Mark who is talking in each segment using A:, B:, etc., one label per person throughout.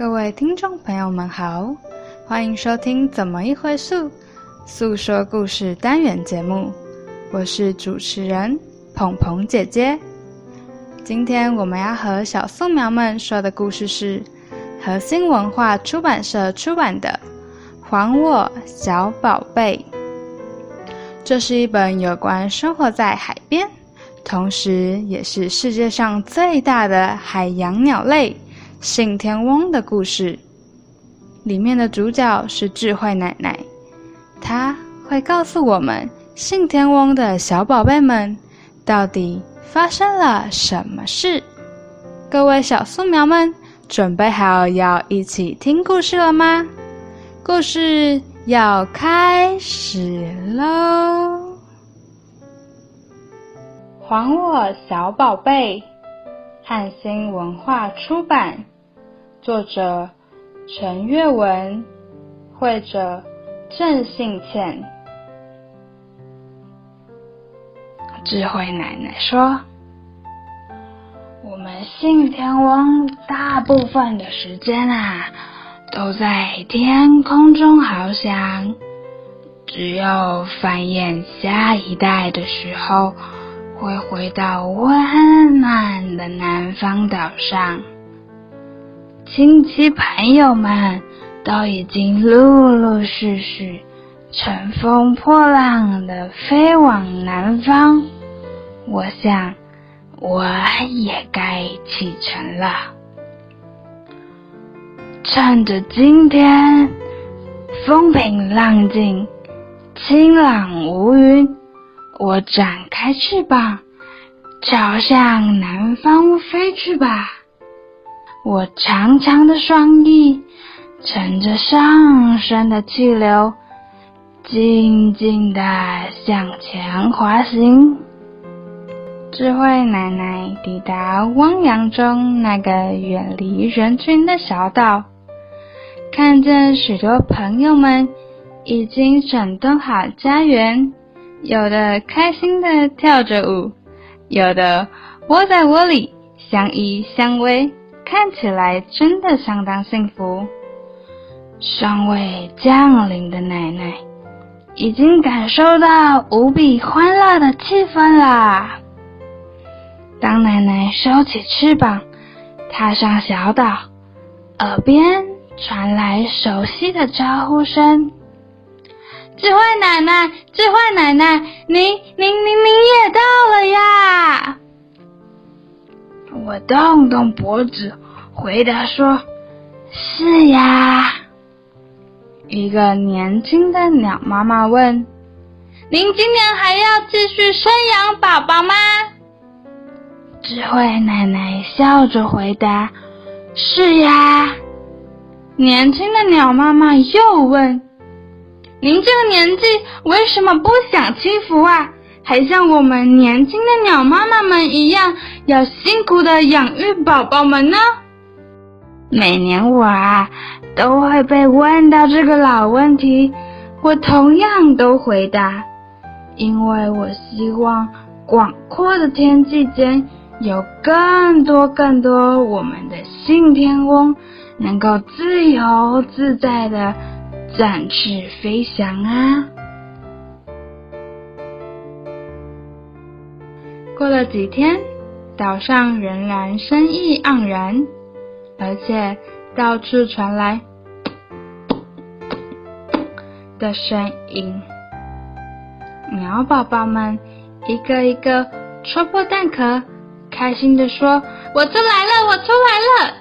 A: 各位听众朋友们好，欢迎收听《怎么一回溯》诉说故事单元节目，我是主持人鹏鹏姐姐。今天我们要和小素苗们说的故事是核心文化出版社出版的《还我小宝贝》。这是一本有关生活在海边，同时也是世界上最大的海洋鸟类。信天翁的故事，里面的主角是智慧奶奶，她会告诉我们信天翁的小宝贝们到底发生了什么事。各位小素苗们，准备好要一起听故事了吗？故事要开始喽！还我小宝贝。汉兴文化出版，作者陈月文，绘者郑信倩。智慧奶奶说：“我们信天翁大部分的时间啊，都在天空中翱翔，只有繁衍下一代的时候。”会回到温暖的南方岛上，亲戚朋友们都已经陆陆续续乘风破浪的飞往南方。我想，我也该启程了。趁着今天风平浪静、清朗无云。我展开翅膀，朝向南方飞去吧！我长长的双翼，乘着上升的气流，静静地向前滑行。智慧奶奶抵达汪洋中那个远离人群的小岛，看见许多朋友们已经整顿好家园。有的开心的跳着舞，有的窝在窝里相依相偎，看起来真的相当幸福。尚未降临的奶奶已经感受到无比欢乐的气氛啦。当奶奶收起翅膀，踏上小岛，耳边传来熟悉的招呼声。智慧奶奶，智慧奶奶，您您您您也到了呀！我动动脖子，回答说：“是呀。”一个年轻的鸟妈妈问：“您今年还要继续生养宝宝吗？”智慧奶奶笑着回答：“是呀。”年轻的鸟妈妈又问。您这个年纪为什么不享清福啊？还像我们年轻的鸟妈妈们一样，要辛苦的养育宝宝们呢？每年我啊都会被问到这个老问题，我同样都回答，因为我希望广阔的天际间有更多更多我们的信天翁，能够自由自在的。展翅飞翔啊！过了几天，岛上仍然生意盎然，而且到处传来的声音。鸟宝宝们一个一个戳破蛋壳，开心的说：“我出来了，我出来了！”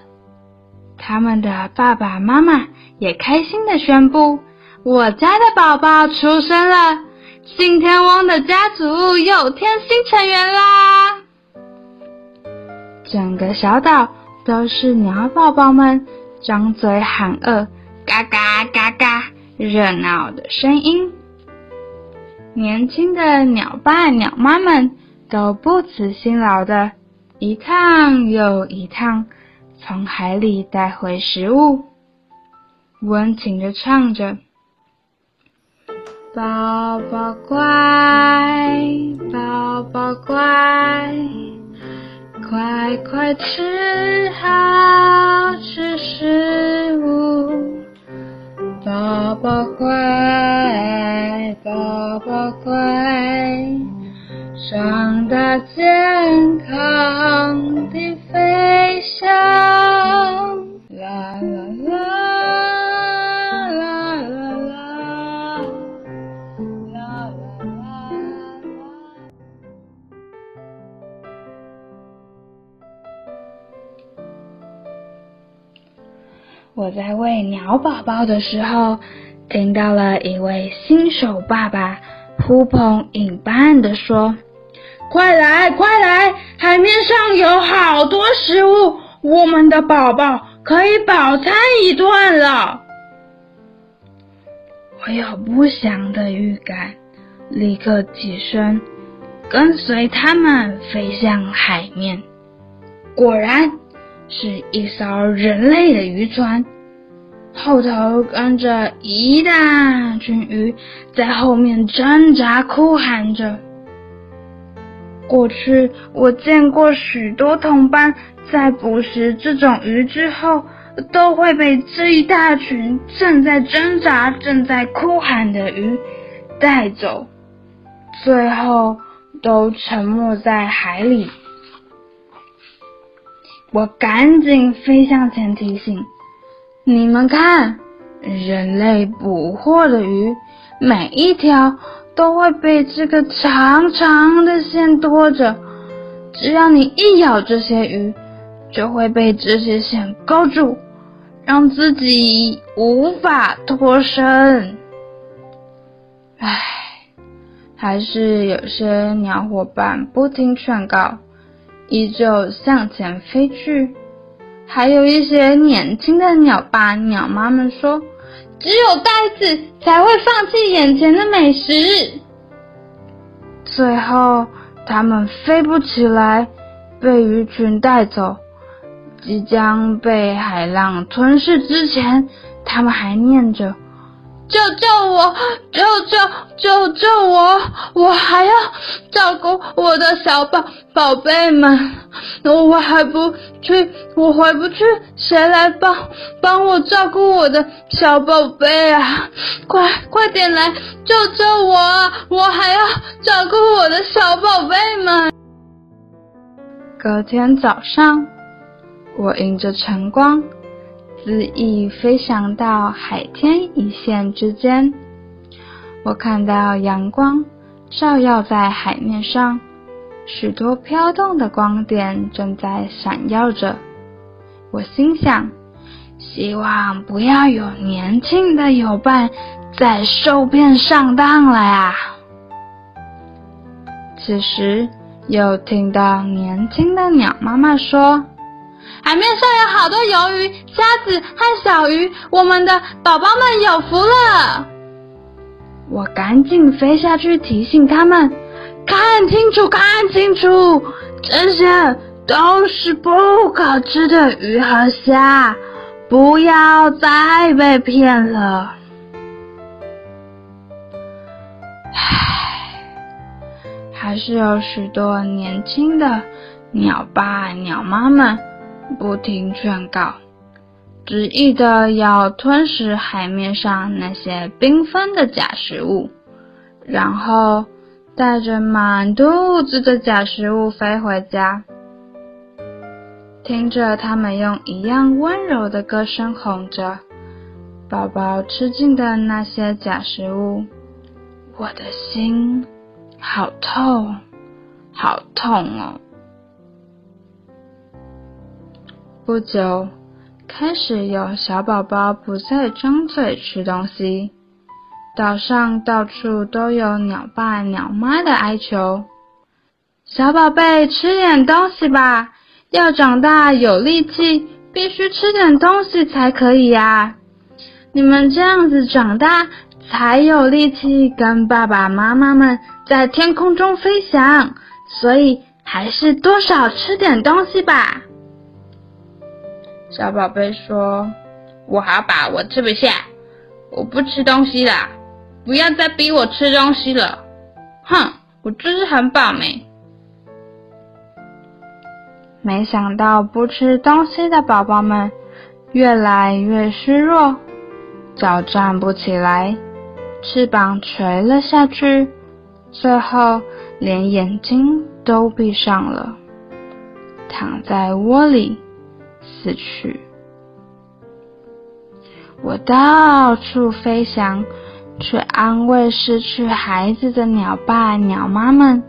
A: 他们的爸爸妈妈。也开心的宣布，我家的宝宝出生了，信天翁的家族又添新成员啦！整个小岛都是鸟宝宝们张嘴喊饿、嘎嘎嘎嘎热闹的声音。年轻的鸟爸鸟妈们都不辞辛劳的，一趟又一趟从海里带回食物。温情的唱着：“宝宝乖，宝宝乖，快快吃好吃食物，宝宝乖，宝宝乖，长大健康的飞鸟宝宝的时候，听到了一位新手爸爸呼朋引伴的说：“快来，快来！海面上有好多食物，我们的宝宝可以饱餐一顿了。”我有不祥的预感，立刻起身，跟随他们飞向海面。果然。是一艘人类的渔船，后头跟着一大群鱼，在后面挣扎哭喊着。过去我见过许多同伴在捕食这种鱼之后，都会被这一大群正在挣扎、正在哭喊的鱼带走，最后都沉没在海里。我赶紧飞向前提醒你们看，人类捕获的鱼，每一条都会被这个长长的线拖着。只要你一咬这些鱼，就会被这些线勾住，让自己无法脱身。唉，还是有些鸟伙伴不听劝告。依旧向前飞去，还有一些年轻的鸟爸鸟妈们说：“只有呆子才会放弃眼前的美食。”最后，他们飞不起来，被鱼群带走，即将被海浪吞噬之前，他们还念着。救救我！救救救救我！我还要照顾我的小宝宝贝们，我还不去，我回不去，谁来帮帮我照顾我的小宝贝啊？快快点来救救我！我还要照顾我的小宝贝们。隔天早上，我迎着晨光。恣意飞翔到海天一线之间，我看到阳光照耀在海面上，许多飘动的光点正在闪耀着。我心想，希望不要有年轻的友伴再受骗上当了呀。此时，又听到年轻的鸟妈妈说。海面上有好多鱿鱼、虾子和小鱼，我们的宝宝们有福了。我赶紧飞下去提醒他们：看清楚，看清楚，这些都是不可吃的鱼和虾，不要再被骗了。唉，还是有许多年轻的鸟爸鸟妈们。不听劝告，执意的要吞食海面上那些缤纷的假食物，然后带着满肚子的假食物飞回家。听着他们用一样温柔的歌声哄着宝宝吃进的那些假食物，我的心好痛，好痛哦！不久，开始有小宝宝不再张嘴吃东西。岛上到处都有鸟爸鸟妈的哀求：“小宝贝，吃点东西吧，要长大有力气，必须吃点东西才可以呀！你们这样子长大，才有力气跟爸爸妈妈们在天空中飞翔。所以，还是多少吃点东西吧。”小宝贝说：“我好饱，我吃不下，我不吃东西了，不要再逼我吃东西了。”哼，我就是很饱没。没想到不吃东西的宝宝们越来越虚弱，脚站不起来，翅膀垂了下去，最后连眼睛都闭上了，躺在窝里死去。我到处飞翔，去安慰失去孩子的鸟爸鸟妈们。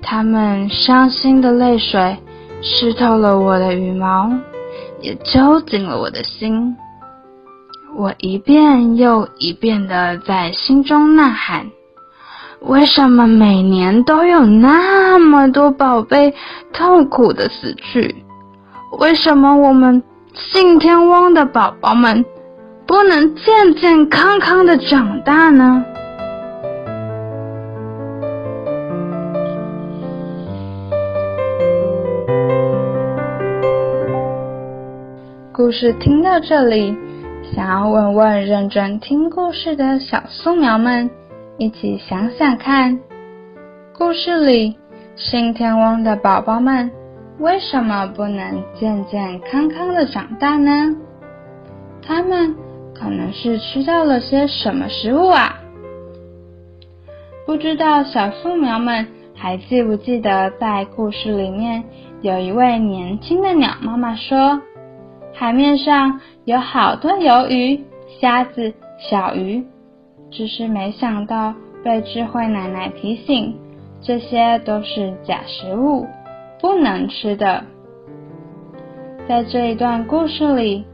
A: 他们伤心的泪水湿透了我的羽毛，也揪紧了我的心。我一遍又一遍的在心中呐喊：为什么每年都有那么多宝贝痛苦的死去？为什么我们信天翁的宝宝们不能健健康康的长大呢？故事听到这里，想要问问认真听故事的小素苗们，一起想想看，故事里信天翁的宝宝们为什么不能健健康康的长大呢？他们可能是吃到了些什么食物啊？不知道小树苗们还记不记得，在故事里面有一位年轻的鸟妈妈说。海面上有好多鱿鱼、虾子、小鱼，只是没想到被智慧奶奶提醒，这些都是假食物，不能吃的。在这一段故事里，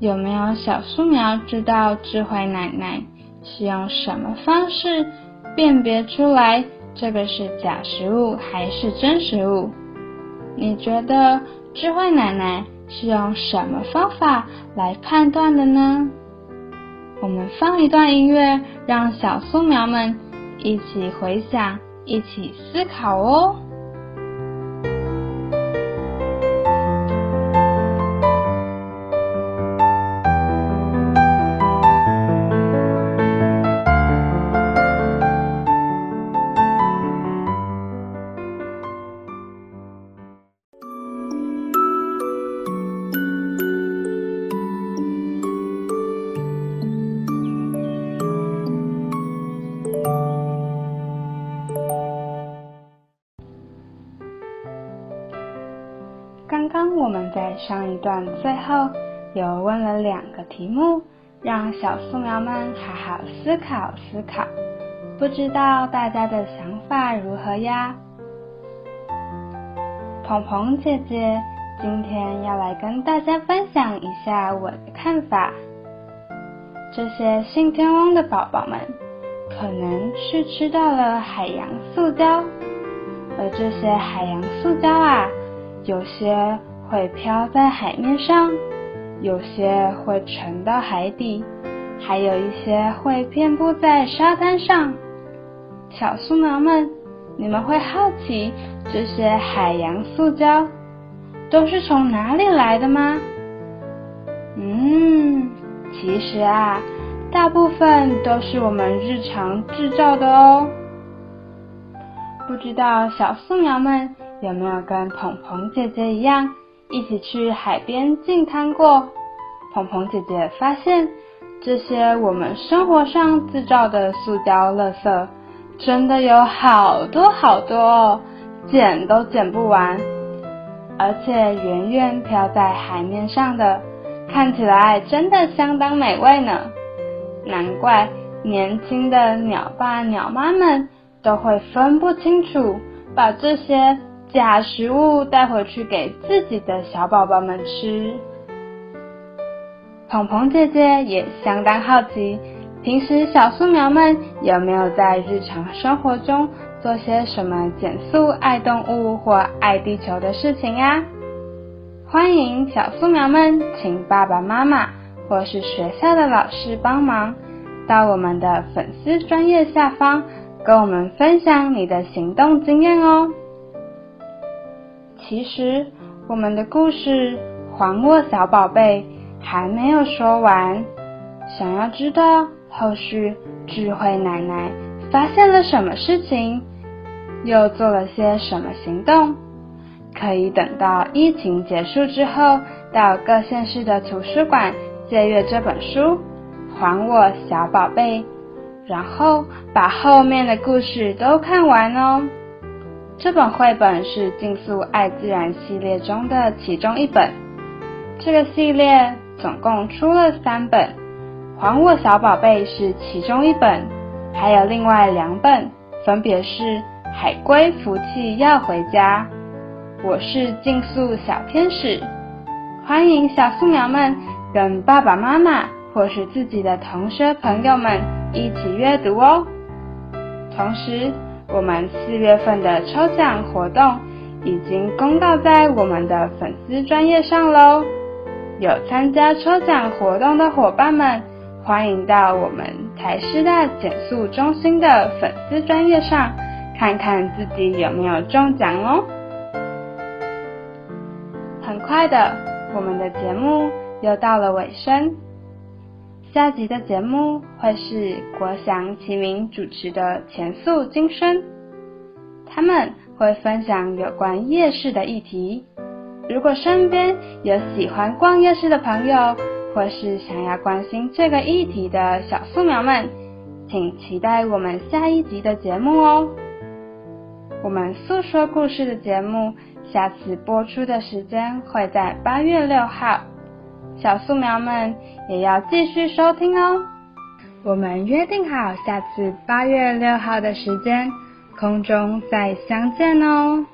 A: 有没有小树苗知道智慧奶奶是用什么方式辨别出来这个是假食物还是真食物？你觉得智慧奶奶？是用什么方法来判断的呢？我们放一段音乐，让小树苗们一起回想，一起思考哦。上一段最后有问了两个题目，让小素苗们好好思考思考，不知道大家的想法如何呀？鹏鹏姐姐今天要来跟大家分享一下我的看法。这些信天翁的宝宝们可能是吃到了海洋塑胶，而这些海洋塑胶啊。有些会漂在海面上，有些会沉到海底，还有一些会遍布在沙滩上。小素苗们，你们会好奇这些海洋塑胶都是从哪里来的吗？嗯，其实啊，大部分都是我们日常制造的哦。不知道小素苗们。有没有跟鹏鹏姐姐一样，一起去海边净滩过？鹏鹏姐姐发现，这些我们生活上制造的塑胶垃圾，真的有好多好多哦，捡都捡不完，而且圆圆飘在海面上的，看起来真的相当美味呢。难怪年轻的鸟爸鸟妈们都会分不清楚，把这些。假食物带回去给自己的小宝宝们吃。鹏鹏姐姐也相当好奇，平时小素苗们有没有在日常生活中做些什么减速爱动物或爱地球的事情呀？欢迎小素苗们请爸爸妈妈或是学校的老师帮忙，到我们的粉丝专业下方跟我们分享你的行动经验哦。其实，我们的故事《还我小宝贝》还没有说完。想要知道后续智慧奶奶发现了什么事情，又做了些什么行动，可以等到疫情结束之后，到各县市的图书馆借阅这本书《还我小宝贝》，然后把后面的故事都看完哦。这本绘本是《竞速爱自然》系列中的其中一本。这个系列总共出了三本，《还我小宝贝》是其中一本，还有另外两本，分别是《海龟福气要回家》。我是竞速小天使，欢迎小素苗们跟爸爸妈妈或是自己的同学朋友们一起阅读哦。同时，我们四月份的抽奖活动已经公告在我们的粉丝专页上喽。有参加抽奖活动的伙伴们，欢迎到我们台师大减速中心的粉丝专业上看看自己有没有中奖哦。很快的，我们的节目又到了尾声。下集的节目会是国祥、齐明主持的《前素今生》，他们会分享有关夜市的议题。如果身边有喜欢逛夜市的朋友，或是想要关心这个议题的小素苗们，请期待我们下一集的节目哦。我们诉说故事的节目。下次播出的时间会在八月六号，小素苗们也要继续收听哦。我们约定好下次八月六号的时间，空中再相见哦。